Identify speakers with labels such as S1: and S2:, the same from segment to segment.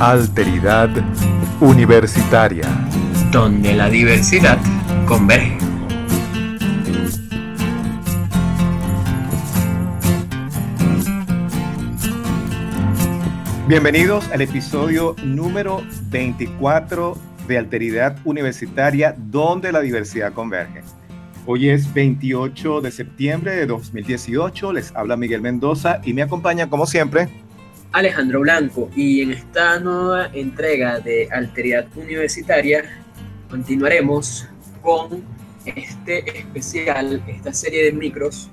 S1: Alteridad Universitaria.
S2: Donde la diversidad converge.
S1: Bienvenidos al episodio número 24 de Alteridad Universitaria, donde la diversidad converge. Hoy es 28 de septiembre de 2018, les habla Miguel Mendoza y me acompaña como siempre
S2: Alejandro Blanco y en esta nueva entrega de Alteridad Universitaria continuaremos con este especial, esta serie de micros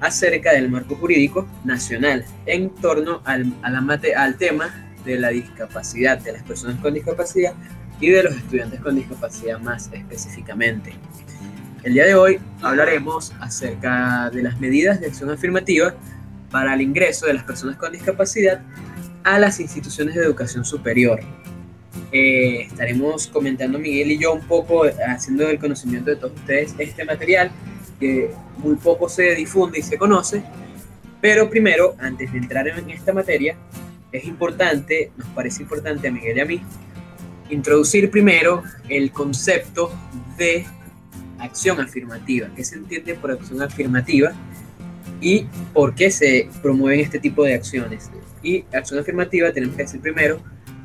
S2: acerca del marco jurídico nacional en torno al, al tema de la discapacidad, de las personas con discapacidad y de los estudiantes con discapacidad más específicamente. El día de hoy hablaremos acerca de las medidas de acción afirmativa para el ingreso de las personas con discapacidad a las instituciones de educación superior. Eh, estaremos comentando Miguel y yo un poco, haciendo el conocimiento de todos ustedes este material que muy poco se difunde y se conoce, pero primero, antes de entrar en esta materia, es importante, nos parece importante a Miguel y a mí, introducir primero el concepto de acción afirmativa. ¿Qué se entiende por acción afirmativa? Y por qué se promueven este tipo de acciones. Y acción afirmativa tenemos que decir primero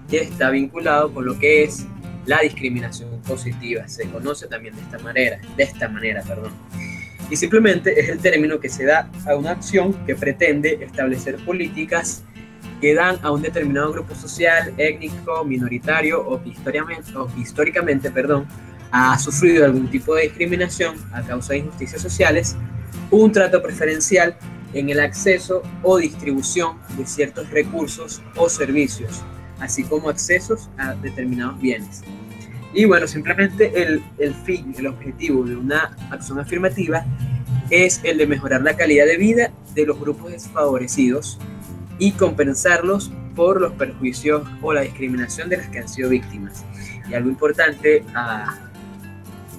S2: que está vinculado con lo que es la discriminación positiva. Se conoce también de esta manera, de esta manera, perdón. Y simplemente es el término que se da a una acción que pretende establecer políticas que dan a un determinado grupo social, étnico, minoritario o, históricamente, perdón, ha sufrido algún tipo de discriminación a causa de injusticias sociales, un trato preferencial en el acceso o distribución de ciertos recursos o servicios, así como accesos a determinados bienes. Y bueno, simplemente el, el fin, el objetivo de una acción afirmativa es el de mejorar la calidad de vida de los grupos desfavorecidos y compensarlos por los perjuicios o la discriminación de las que han sido víctimas. Y algo importante a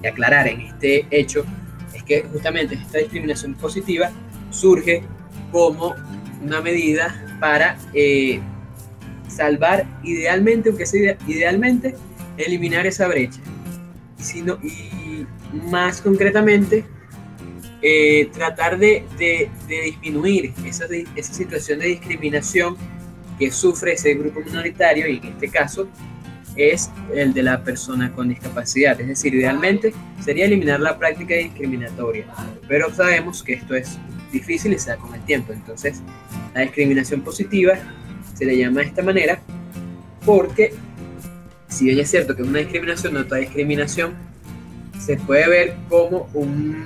S2: aclarar en este hecho que justamente esta discriminación positiva surge como una medida para eh, salvar idealmente, aunque sea idealmente, eliminar esa brecha. Sino, y más concretamente, eh, tratar de, disminuir esa, esa situación de discriminación que sufre ese grupo minoritario y en este caso es el de la persona con discapacidad. Es decir, idealmente sería eliminar la práctica discriminatoria, pero sabemos que esto es difícil y se da con el tiempo. Entonces, la discriminación positiva se le llama de esta manera porque, si bien es cierto que es una discriminación, no toda discriminación se puede ver como un,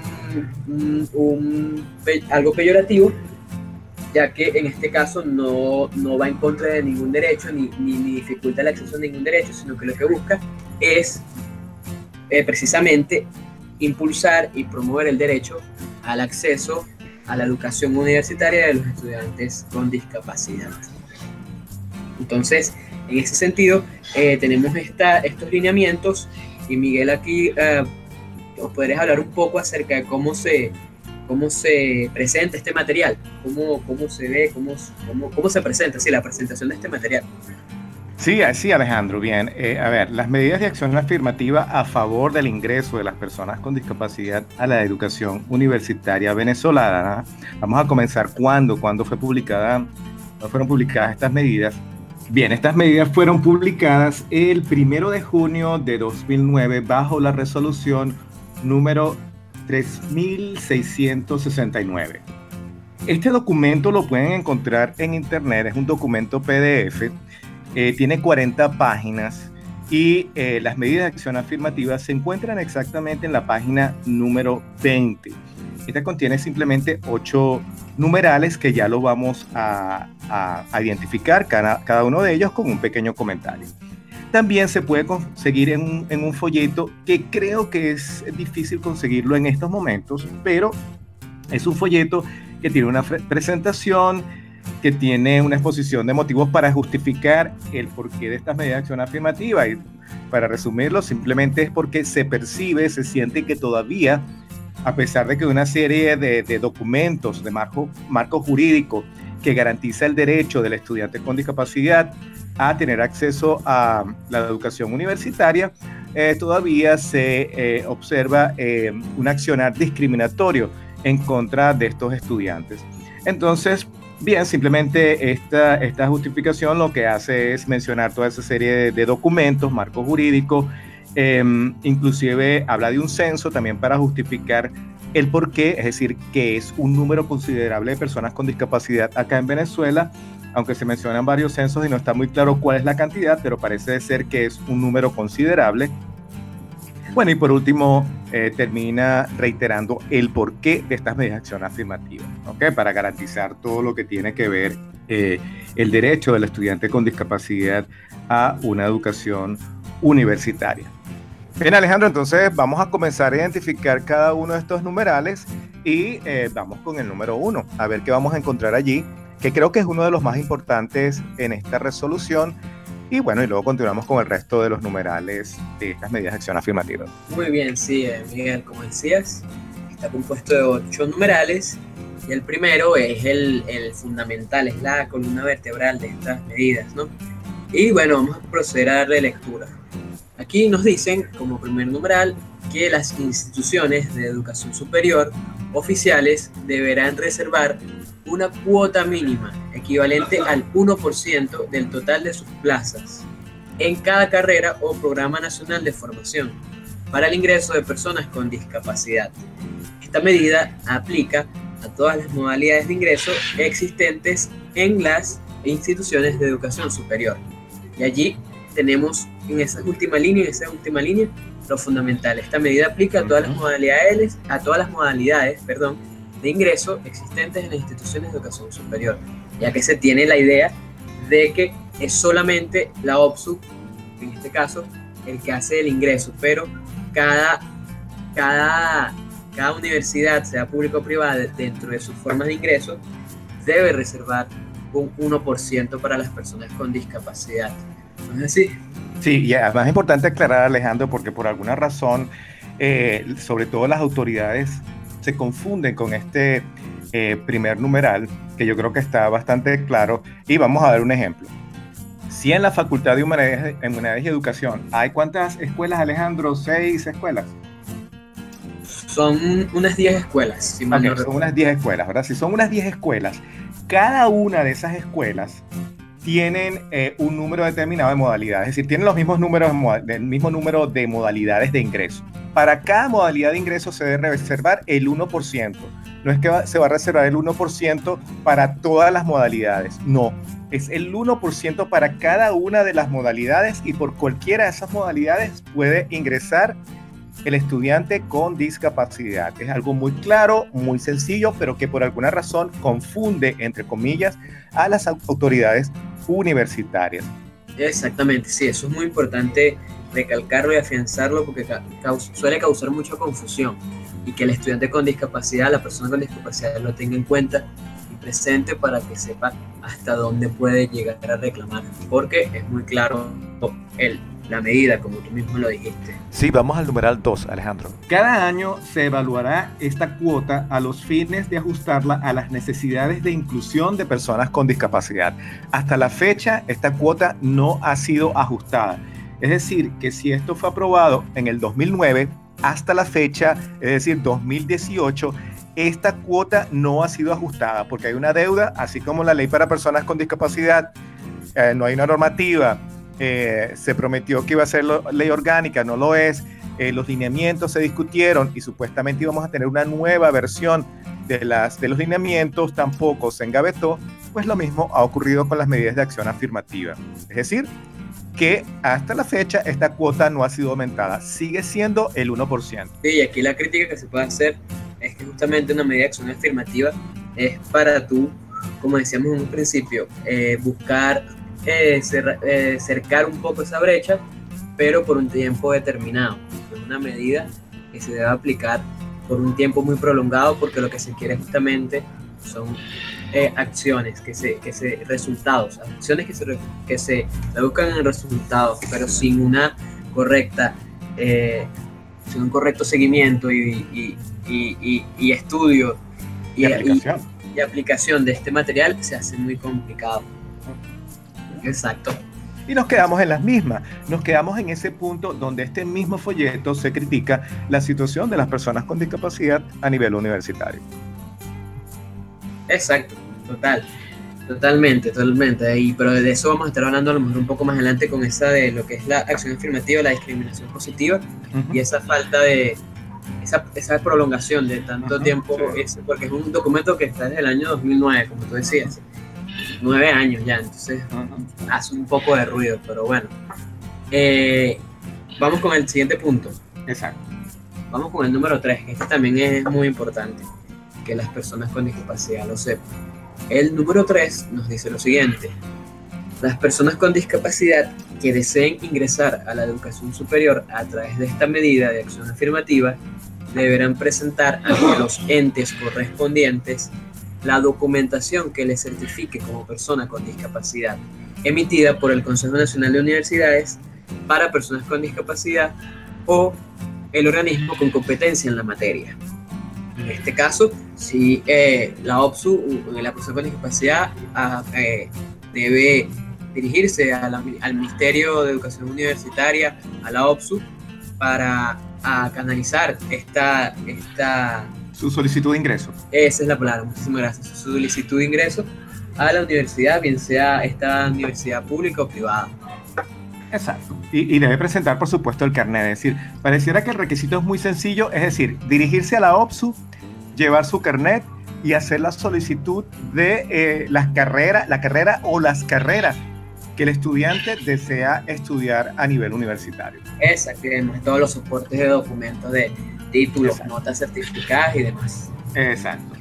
S2: algo peyorativo, ya que en este caso no, va en contra de ningún derecho ni, ni, dificulta el acceso a ningún derecho, sino que lo que busca es eh, precisamente impulsar y promover el derecho al acceso a la educación universitaria de los estudiantes con discapacidad. Entonces, en ese sentido, eh, tenemos esta, estos lineamientos y Miguel aquí eh, os podrías hablar un poco acerca de cómo se, cómo se presenta este material, cómo, cómo se ve, cómo, cómo, se presenta, sí, la presentación de este material.
S1: Sí, sí, Alejandro, bien. Eh, a ver, las medidas de acción afirmativa a favor del ingreso de las personas con discapacidad a la educación universitaria venezolana. Vamos a comenzar cuándo, cuándo fue publicada, fueron publicadas estas medidas. Bien, estas medidas fueron publicadas el primero de junio de 2009 bajo la resolución número 3669. Este documento lo pueden encontrar en internet, es un documento PDF, eh, tiene 40 páginas y eh, las medidas de acción afirmativa se encuentran exactamente en la página número 20. Esta contiene simplemente 8 numerales que ya lo vamos a, identificar, cada, cada uno de ellos con un pequeño comentario. También se puede conseguir en un, folleto que creo que es difícil conseguirlo en estos momentos, pero es un folleto que tiene una presentación, que tiene una exposición de motivos para justificar el porqué de estas medidas de acción afirmativa. Y para resumirlo, simplemente es porque se percibe, se siente que todavía, a pesar de que una serie de, de documentos de marco, marco jurídico que garantiza el derecho del estudiante con discapacidad a tener acceso a la educación universitaria, eh, todavía se eh, observa eh, un accionar discriminatorio en contra de estos estudiantes. Entonces, bien, simplemente esta, esta justificación lo que hace es mencionar toda esa serie de, documentos, marcos jurídicos, em, inclusive habla de un censo también para justificar el por qué, es decir, que es un número considerable de personas con discapacidad acá en Venezuela, aunque se mencionan varios censos y no está muy claro cuál es la cantidad, pero parece ser que es un número considerable. Bueno, y por último, eh, termina reiterando el porqué de estas medidas de acción afirmativa, ¿ok? Para garantizar todo lo que tiene que ver eh, el derecho del estudiante con discapacidad a una educación universitaria. Bien, Alejandro, entonces vamos a comenzar a identificar cada uno de estos numerales y eh, vamos con el número uno, a ver qué vamos a encontrar allí, que creo que es uno de los más importantes en esta resolución. Y bueno, y luego continuamos con el resto de los numerales de estas medidas de acción afirmativa.
S2: Muy bien, sí, eh, Miguel, como decías, está compuesto de ocho numerales y el primero es el, el fundamental, es la columna vertebral de estas medidas, ¿no? Y bueno, vamos a proceder a darle lectura. Aquí nos dicen, como primer numeral, que las instituciones de educación superior oficiales deberán reservar una cuota mínima equivalente al 1% del total de sus plazas en cada carrera o programa nacional de formación para el ingreso de personas con discapacidad. Esta medida aplica a todas las modalidades de ingreso existentes en las instituciones de educación superior. Y allí tenemos en esa última línea, en esa última línea, lo fundamental. Esta medida aplica a todas las modalidades, a todas las modalidades, perdón, de ingreso existentes en las instituciones de educación superior, ya que se tiene la idea de que es solamente la OPSU, en este caso, el que hace el ingreso, pero cada, cada, cada universidad, sea público o privada, dentro de sus formas de ingreso, debe reservar un 1% para las personas con discapacidad. ¿No es así?
S1: Sí, y además es importante aclarar, Alejandro, porque por alguna razón, eh, sobre todo las autoridades se confunden con este eh, primer numeral, que yo creo que está bastante claro, y vamos a dar un ejemplo. Si en la Facultad de Humanidades, Humanidades y Educación hay cuántas escuelas, Alejandro, seis escuelas.
S2: Son unas 10 escuelas,
S1: si Son unas 10 escuelas, ¿verdad? Si son unas 10 escuelas, cada una de esas escuelas tienen eh, un número determinado de modalidades, es decir, tienen los mismos números, del mismo número de modalidades de ingreso. Para cada modalidad de ingreso se debe reservar el 1%. No es que se va a reservar el 1% para todas las modalidades, no. Es el 1% para cada una de las modalidades y por cualquiera de esas modalidades puede ingresar el estudiante con discapacidad. Es algo muy claro, muy sencillo, pero que por alguna razón confunde, entre comillas, a las autoridades universitarias.
S2: Exactamente, sí, eso es muy importante recalcarlo y afianzarlo porque suele causar mucha confusión y que el estudiante con discapacidad, la persona con discapacidad lo tenga en cuenta y presente para que sepa hasta dónde puede llegar a reclamar, porque es muy claro el la medida, como tú mismo lo dijiste.
S1: Sí, vamos al numeral 2, Alejandro. Cada año se evaluará esta cuota a los fines de ajustarla a las necesidades de inclusión de personas con discapacidad. Hasta la fecha, esta cuota no ha sido ajustada. Es decir, que si esto fue aprobado en el 2009, hasta la fecha, es decir, 2018, esta cuota no ha sido ajustada porque hay una deuda, así como la ley para personas con discapacidad, eh, no hay una normativa, eh, se prometió que iba a ser ley orgánica, no lo es. Eh, los lineamientos se discutieron y supuestamente íbamos a tener una nueva versión de, las, de los lineamientos, tampoco se engavetó, pues lo mismo ha ocurrido con las medidas de acción afirmativa. Es decir, que hasta la fecha esta cuota no ha sido aumentada, sigue siendo el 1%.
S2: Sí, y aquí la crítica que se puede hacer es que justamente una medida de acción afirmativa es para tú, como decíamos en un principio, eh, buscar eh, eh, cercar un poco esa brecha, pero por un tiempo determinado. Es una medida que se debe aplicar por un tiempo muy prolongado porque lo que se quiere justamente son eh, acciones, que se, que se, resultados, acciones que se, que se buscan en resultados, pero sin una correcta, sin un correcto seguimiento y, y, y, estudio y, y aplicación de este material se hace muy complicado. Exacto.
S1: Y nos quedamos en las mismas, nos quedamos en ese punto donde este mismo folleto se critica la situación de las personas con discapacidad a nivel universitario.
S2: Exacto, total. Totalmente, totalmente. Y, pero de eso vamos a estar hablando a lo mejor un poco más adelante con esa de lo que es la acción afirmativa, la discriminación positiva y esa falta de, esa, esa prolongación de tanto tiempo, porque es un documento que está desde el año 2009, como tú decías, nueve años ya, entonces hace un poco de ruido, pero bueno. Eh, vamos con el siguiente punto.
S1: Exacto.
S2: Vamos con el número 3, este también es muy importante, que las personas con discapacidad lo sepan el número 3 nos dice lo siguiente. Las personas con discapacidad que deseen ingresar a la educación superior a través de esta medida de acción afirmativa deberán presentar ante los entes correspondientes la documentación que les certifique como persona con discapacidad, emitida por el Consejo Nacional de Universidades para personas con discapacidad o el organismo con competencia en la materia. En este caso, si eh, la OPSU, la persona con discapacidad, ah, eh, debe dirigirse al Ministerio de Educación Universitaria, a la OPSU, para canalizar esta, esta...
S1: Su solicitud de ingreso.
S2: Esa es la palabra, muchísimas gracias. Su solicitud de ingreso a la universidad, bien sea esta universidad pública o privada.
S1: Exacto. Y, y, debe presentar, por supuesto, el carnet. Es decir, pareciera que el requisito es muy sencillo, es decir, dirigirse a la OPSU llevar su carnet y hacer la solicitud de eh, las carreras, la carrera o las carreras que el estudiante desea estudiar a nivel universitario.
S2: Exacto, todos los soportes de documentos de títulos, notas certificadas y demás.
S1: Exacto.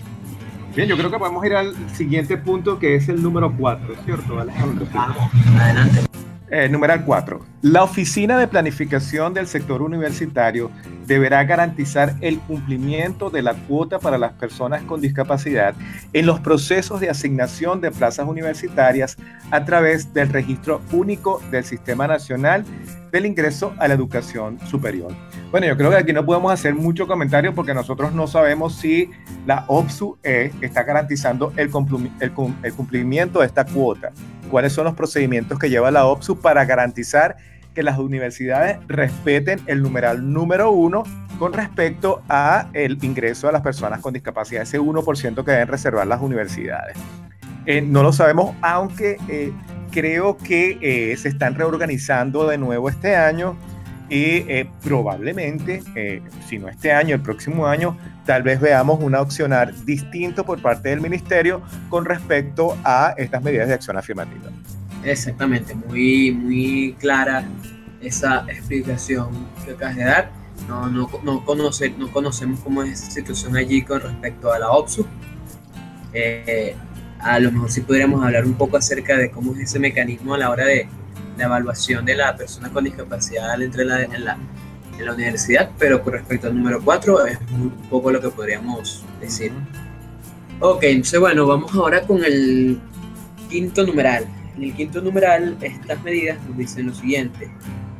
S1: Bien, yo creo que podemos ir al siguiente punto que es el número 4, ¿cierto, Alejandro?
S2: Vamos, adelante.
S1: Eh, numeral 4. La Oficina de Planificación del Sector Universitario deberá garantizar el cumplimiento de la cuota para las personas con discapacidad en los procesos de asignación de plazas universitarias a través del Registro Único del Sistema Nacional del Ingreso a la Educación Superior. Bueno, yo creo que aquí no podemos hacer mucho comentario porque nosotros no sabemos si la OPSU e está garantizando el cumplimiento de esta cuota cuáles son los procedimientos que lleva la OPSU para garantizar que las universidades respeten el numeral número uno con respecto a el ingreso de las personas con discapacidad, ese 1% que deben reservar las universidades. Eh, no lo sabemos, aunque eh, creo que eh, se están reorganizando de nuevo este año y probablemente, si no este año, el próximo año, tal vez veamos un accionar distinto por parte del ministerio con respecto a estas medidas de acción afirmativa.
S2: Exactamente, muy, muy clara esa explicación que acabas de dar. No, no, no, conoce, no conocemos cómo es esa situación allí con respecto a la OPSU. Eh, a lo mejor sí podríamos hablar un poco acerca de cómo es ese mecanismo a la hora de la evaluación de la persona con discapacidad entre la, en la en la universidad, pero con respecto al número 4 es un poco lo que podríamos decir. Ok, entonces bueno, vamos ahora con el quinto numeral. En el quinto numeral, estas medidas nos dicen lo siguiente.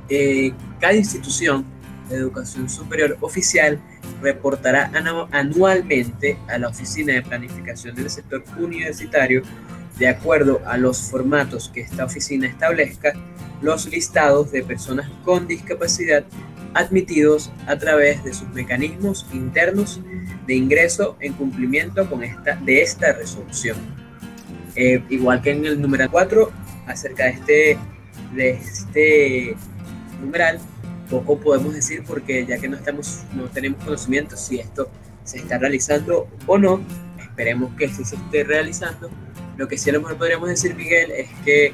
S2: Eh, cada institución de educación superior oficial reportará anualmente a la Oficina de Planificación del Sector Universitario, de acuerdo a los formatos que esta oficina establezca, los listados de personas con discapacidad admitidos a través de sus mecanismos internos de ingreso en cumplimiento con esta, de esta resolución. Eh, igual que en el número 4, acerca de este, de este numeral, poco podemos decir porque ya que no, estamos, no tenemos conocimiento si esto se está realizando o no, esperemos que sí se esté realizando. Lo que sí a lo mejor podríamos decir, Miguel, es que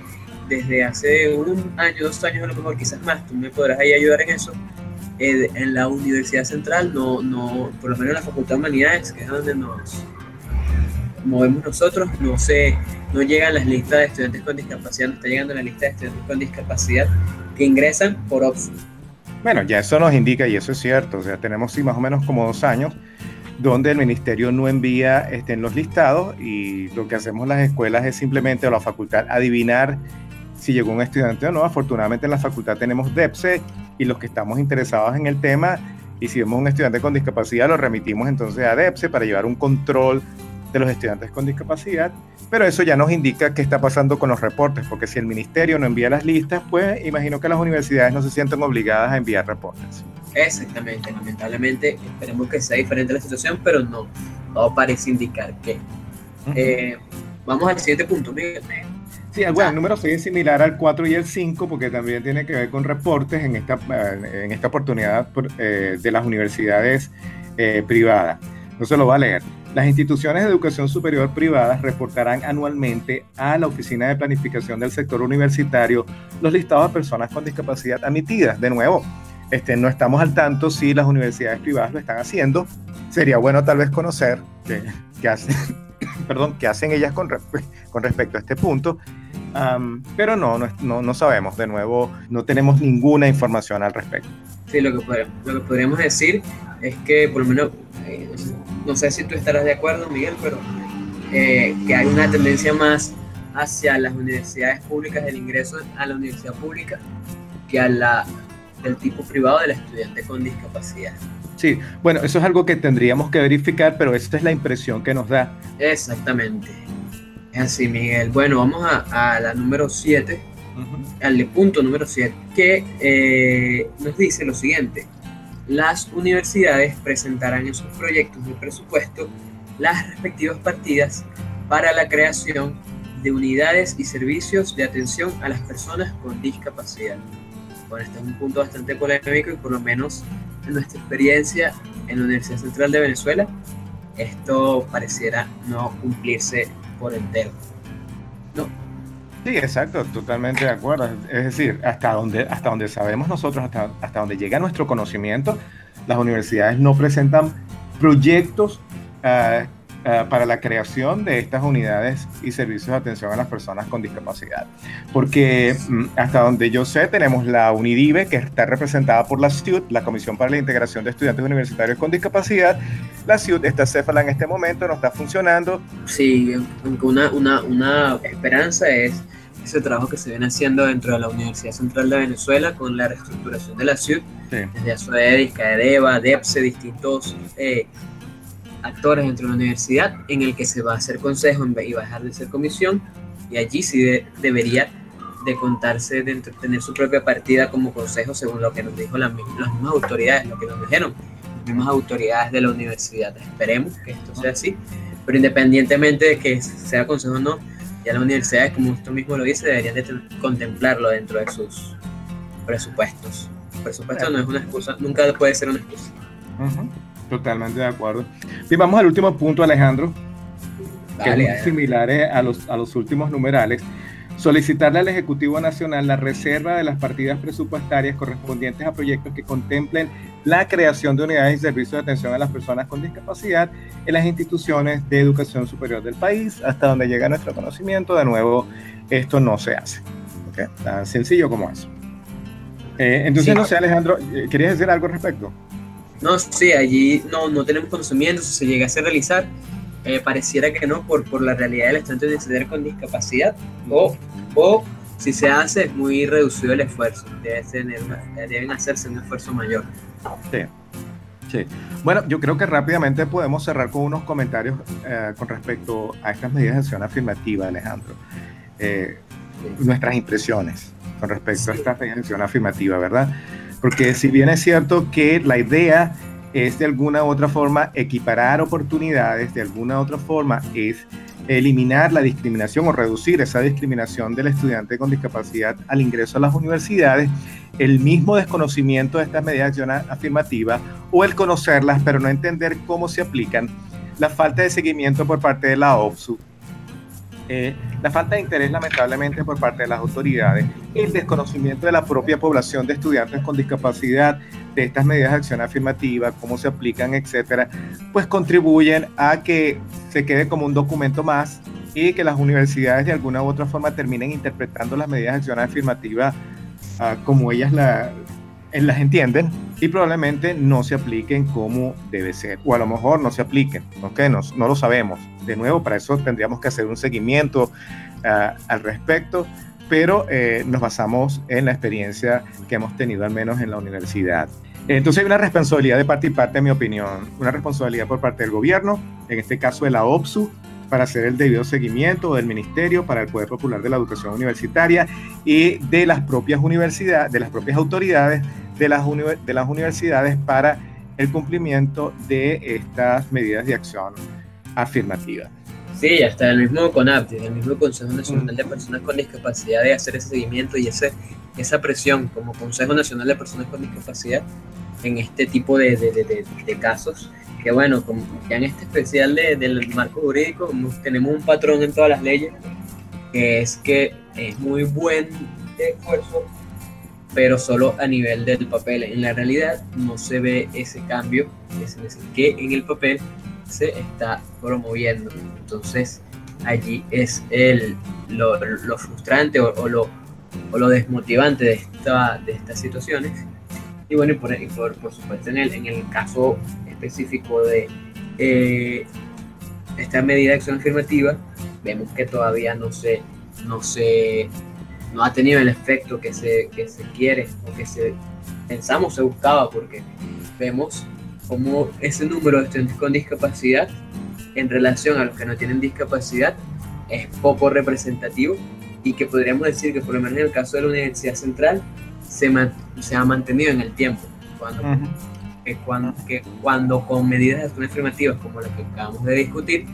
S2: desde hace un año, dos años a lo mejor, quizás más, tú me podrás ahí ayudar en eso, en la Universidad Central, no, no, por lo menos en la Facultad de Humanidades, que es donde nos movemos nosotros, no se, no llegan las listas de estudiantes con discapacidad, no está llegando la lista de estudiantes con discapacidad que ingresan por OPSU.
S1: Bueno, ya eso nos indica, y eso es cierto, o sea, tenemos sí más o menos como dos años donde el ministerio no envía este, en los listados y lo que hacemos las escuelas es simplemente, o la facultad, adivinar si llegó un estudiante o no. Afortunadamente en la facultad tenemos DEPSE y los que estamos interesados en el tema y si vemos un estudiante con discapacidad lo remitimos entonces a DEPSE para llevar un control de los estudiantes con discapacidad, pero eso ya nos indica qué está pasando con los reportes, porque si el ministerio no envía las listas, pues imagino que las universidades no se sienten obligadas a enviar reportes.
S2: Exactamente, lamentablemente esperemos que sea diferente la situación, pero no, no parece indicar que. Eh, vamos al siguiente punto, Miguel.
S1: Sí, bueno, el número 6 es similar al 4 y el 5 porque también tiene que ver con reportes en esta, en esta oportunidad eh, de las universidades eh, privadas. No se lo va a leer. Las instituciones de educación superior privadas reportarán anualmente a la Oficina de Planificación del Sector Universitario los listados de personas con discapacidad admitidas. De nuevo, este, no estamos al tanto si las universidades privadas lo están haciendo. Sería bueno tal vez conocer qué, hacen, perdón, qué hacen ellas con, con respecto a este punto. pero no, no, no, sabemos. De nuevo, no tenemos ninguna información al respecto.
S2: Sí, lo que, lo que podríamos decir es que por lo menos eh, no sé si tú estarás de acuerdo, Miguel, pero eh, que hay una tendencia más hacia las universidades públicas, el ingreso a la universidad pública, que a la del tipo privado del estudiante con discapacidad.
S1: Sí, bueno, eso es algo que tendríamos que verificar, pero esta es la impresión que nos da.
S2: Exactamente. Es así, Miguel. Bueno, vamos a, la número 7, al punto número 7, que eh, nos dice lo siguiente las universidades presentarán en sus proyectos de presupuesto las respectivas partidas para la creación de unidades y servicios de atención a las personas con discapacidad. Bueno, este es un punto bastante polémico y por lo menos en nuestra experiencia en la Universidad Central de Venezuela, esto pareciera no cumplirse por entero. No,
S1: Sí, exacto, totalmente de acuerdo. Es decir, hasta donde, hasta donde sabemos nosotros, hasta, hasta donde llega nuestro conocimiento, las universidades no presentan proyectos uh, eh, para la creación de estas unidades y servicios de atención a las personas con discapacidad. Porque mm, hasta donde yo sé, tenemos la UNIDIVE, que está representada por la CIUT, la Comisión para la Integración de Estudiantes Universitarios con Discapacidad. La CIUT, esta céfala en este momento no está funcionando.
S2: Sí, una, una, una esperanza es ese trabajo que se viene haciendo dentro de la Universidad Central de Venezuela con la reestructuración de la CIUT, sí. desde ASUEDIS, CAEDEVA, DEPSE, distintos eh, actores dentro de la universidad en el que se va a hacer consejo y va a dejar de ser comisión y allí sí debería de contarse, de tener su propia partida como consejo según lo que nos dijo las, mismas autoridades, lo que nos dijeron las mismas autoridades de la universidad. Esperemos que esto sea así, pero independientemente de que sea consejo o no, ya las universidades, como usted mismo lo dice, deberían de contemplarlo dentro de sus presupuestos. El presupuesto no es una excusa, nunca puede ser una excusa.
S1: Totalmente de acuerdo. Y vamos al último punto, Alejandro, que es similar a los, a los últimos numerales. Solicitarle al Ejecutivo Nacional la reserva de las partidas presupuestarias correspondientes a proyectos que contemplen la creación de unidades y servicios de atención a las personas con discapacidad en las instituciones de educación superior del país, hasta donde llega nuestro conocimiento. De nuevo, esto no se hace. Tan sencillo como eso. Eh, entonces, no sé, Alejandro, eh, ¿querías decir algo al respecto?
S2: No, sí, allí no, no tenemos conocimiento, si se llegase a realizar, eh, pareciera que no, por, por la realidad del estudiante de con discapacidad, o, o si se hace, es muy reducido el esfuerzo, debe tener deben hacerse un esfuerzo mayor.
S1: Sí. Sí. Bueno, yo creo que rápidamente podemos cerrar con unos comentarios eh, con respecto a estas medidas de acción afirmativa, Alejandro. Eh, nuestras impresiones con respecto a estas medidas de acción afirmativa, ¿verdad? Porque si bien es cierto que la idea es de alguna u otra forma equiparar oportunidades, de alguna u otra forma es eliminar la discriminación o reducir esa discriminación del estudiante con discapacidad al ingreso a las universidades, el mismo desconocimiento de estas medidas de afirmativa o el conocerlas pero no entender cómo se aplican, la falta de seguimiento por parte de la OPSU eh, la falta de interés lamentablemente por parte de las autoridades, el desconocimiento de la propia población de estudiantes con discapacidad de estas medidas de acción afirmativa, cómo se aplican, etcétera, pues contribuyen a que se quede como un documento más y que las universidades de alguna u otra forma terminen interpretando las medidas de acción afirmativa ah, como ellas la, las entienden y probablemente no se apliquen como debe ser, o a lo mejor no se apliquen, ¿ok? No, no lo sabemos. De nuevo, para eso tendríamos que hacer un seguimiento uh, al respecto, pero eh, nos basamos en la experiencia que hemos tenido al menos en la universidad. Entonces hay una responsabilidad de parte y parte, en mi opinión, una responsabilidad por parte del gobierno, en este caso de la OPSU, para hacer el debido seguimiento del Ministerio para el Poder Popular de la Educación Universitaria y de las propias universidades, de las propias autoridades de las universidades para el cumplimiento de estas medidas de acción afirmativa.
S2: Sí, hasta el mismo CONAPTI, el mismo Consejo Nacional de Personas con Discapacidad de hacer ese seguimiento y ese, esa presión como Consejo Nacional de Personas con Discapacidad en este tipo de, de, de, casos. Que bueno, como ya en este especial del marco jurídico tenemos un patrón en todas las leyes, que es que es muy buen esfuerzo, pero solo a nivel del papel. En la realidad no se ve ese cambio que en el papel se está promoviendo. Entonces allí es el, lo, lo frustrante o, lo, o, lo, desmotivante de, esta, de estas situaciones y bueno, y por, por, supuesto, en el, en el caso específico de eh, esta medida de acción afirmativa, vemos que todavía no se, no se, no ha tenido el efecto que se, que se quiere o que se pensamos se buscaba, porque vemos como ese número de estudiantes con discapacidad en relación a los que no tienen discapacidad es poco representativo y que podríamos decir que por lo menos en el caso de la Universidad Central se, se ha mantenido en el tiempo. Cuando, que cuando, que cuando con medidas de acción afirmativas como las que acabamos de discutir,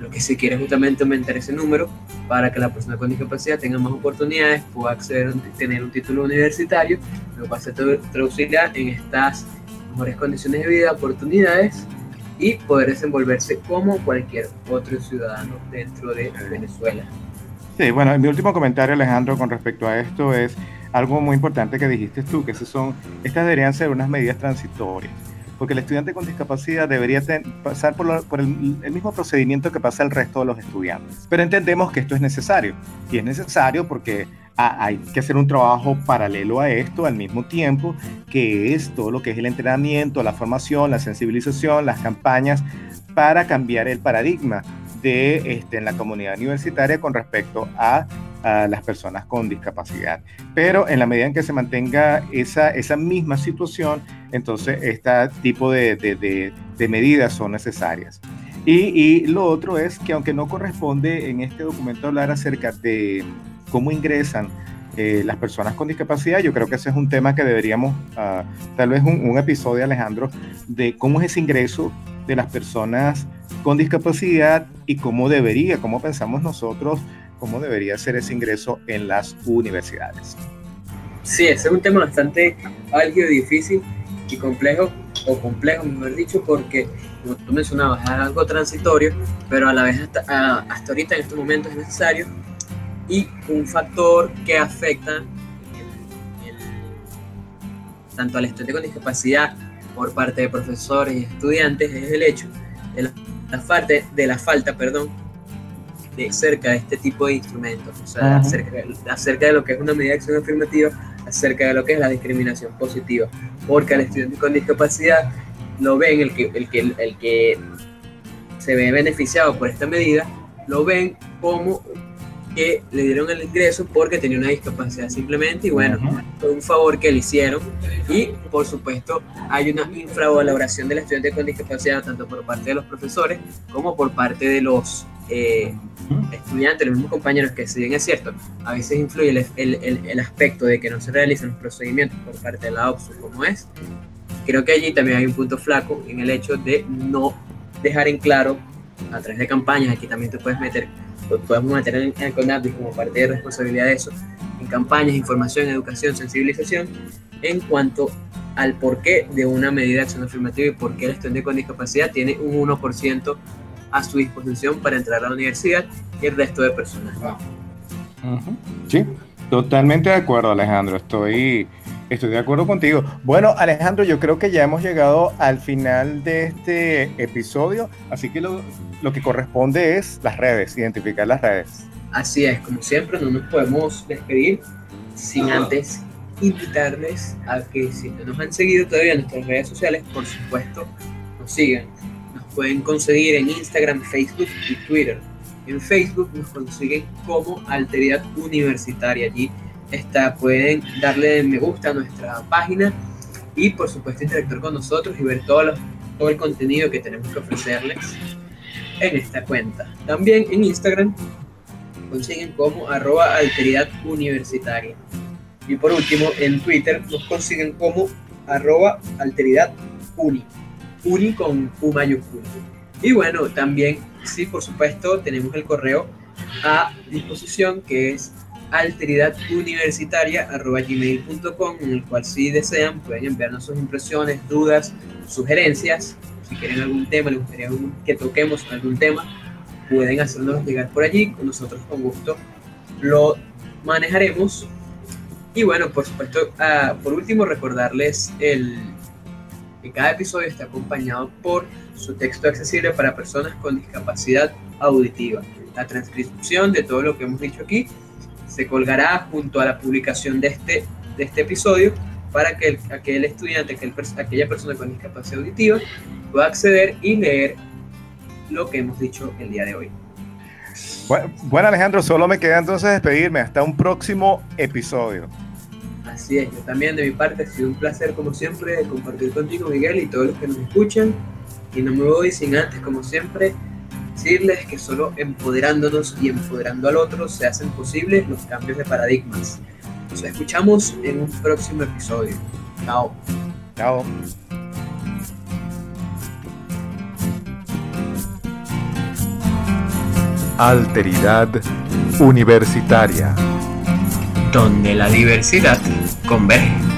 S2: lo que se quiere es justamente aumentar ese número para que la persona con discapacidad tenga más oportunidades, pueda acceder a tener un título universitario, lo cual se traducirá en estas mejores condiciones de vida, oportunidades y poder desenvolverse como cualquier otro ciudadano dentro de Venezuela.
S1: Sí, bueno, mi último comentario, Alejandro, con respecto a esto es algo muy importante que dijiste tú, que son, estas deberían ser unas medidas transitorias, porque el estudiante con discapacidad debería pasar por, por el, mismo procedimiento que pasa el resto de los estudiantes. Pero entendemos que esto es necesario, y es necesario porque hay que hacer un trabajo paralelo a esto al mismo tiempo, que es todo lo que es el entrenamiento, la formación, la sensibilización, las campañas para cambiar el paradigma de este, en la comunidad universitaria con respecto a las personas con discapacidad. Pero en la medida en que se mantenga esa, esa misma situación, entonces este tipo de, de, de, medidas son necesarias. Y, y, lo otro es que aunque no corresponde en este documento hablar acerca de cómo ingresan eh, las personas con discapacidad, yo creo que ese es un tema que deberíamos, uh, tal vez un, un, episodio, Alejandro, de cómo es ese ingreso de las personas con discapacidad y cómo debería, cómo pensamos nosotros cómo debería ser ese ingreso en las universidades.
S2: Sí, ese es un tema bastante álgido difícil y complejo, o complejo, mejor dicho, porque, como tú mencionabas, es algo transitorio, pero a la vez hasta, hasta ahorita en estos momentos es necesario y un factor que afecta tanto al estudiante con discapacidad por parte de profesores y estudiantes es el hecho de la, la, de la falta perdón, de cerca de este tipo de instrumentos, o sea, acerca, de lo que es una medida de acción afirmativa, acerca de lo que es la discriminación positiva, porque al estudiante con discapacidad lo ven, el que, el que, el que se ve beneficiado por esta medida, lo ven como que le dieron el ingreso porque tenía una discapacidad simplemente y bueno, fue un favor que le hicieron. Y por supuesto hay una infravaloración del estudiante con discapacidad tanto por parte de los profesores como por parte de los eh, estudiantes, los mismos compañeros que si bien es cierto, a veces influye el, el, el, aspecto de que no se realizan los procedimientos por parte de la OPSU como es, creo que allí también hay un punto flaco en el hecho de no dejar en claro a través de campañas, aquí también te puedes meter, podemos meter en el CONAPDIS como parte de responsabilidad de eso, en campañas, información, educación, sensibilización, en cuanto al porqué de una medida de acción afirmativa y por qué el estudiante con discapacidad tiene un 1% a su disposición para entrar a la universidad y el resto de personas.
S1: Sí, totalmente de acuerdo, Alejandro. Estoy, estoy de acuerdo contigo. Bueno, Alejandro, yo creo que ya hemos llegado al final de este episodio, así que lo, lo que corresponde es las redes, identificar las redes.
S2: Así es, como siempre, no nos podemos despedir sin antes invitarles a que si no nos han seguido todavía en nuestras redes sociales, por supuesto, nos sigan pueden conseguir en Instagram, Facebook y Twitter. En Facebook nos consiguen como Alteridad Universitaria. Allí pueden darle me gusta a nuestra página y por supuesto interactuar con nosotros y ver todo, todo el contenido que tenemos que ofrecerles en esta cuenta. También en Instagram consiguen como arroba alteridad universitaria. Y por último, en Twitter nos consiguen como arroba alteridad uni. Uni con U mayúscula. Y bueno, también, sí, por supuesto, tenemos el correo a disposición que es alteridaduniversitaria.gmail.com en el cual si desean pueden enviarnos sus impresiones, dudas, sugerencias. Si quieren algún tema, les gustaría que toquemos algún tema, pueden hacernos llegar por allí. Con nosotros con gusto lo manejaremos. Y bueno, por supuesto, ah, por último recordarles el, que cada episodio está acompañado por su texto accesible para personas con discapacidad auditiva. La transcripción de todo lo que hemos dicho aquí se colgará junto a la publicación de este, de este episodio para que aquel estudiante, aquel, aquella persona con discapacidad auditiva pueda acceder y leer lo que hemos dicho el día de hoy.
S1: Bueno, Alejandro, solo me queda entonces despedirme. Hasta un próximo episodio.
S2: Así es, yo también de mi parte ha sido un placer como siempre compartir contigo Miguel y todos los que nos escuchan. Y no me voy sin antes, como siempre, decirles que solo empoderándonos y empoderando al otro se hacen posibles los cambios de paradigmas. Nos escuchamos en un próximo episodio. Chao.
S1: Chao. Alteridad Universitaria.
S2: Donde la diversidad converge.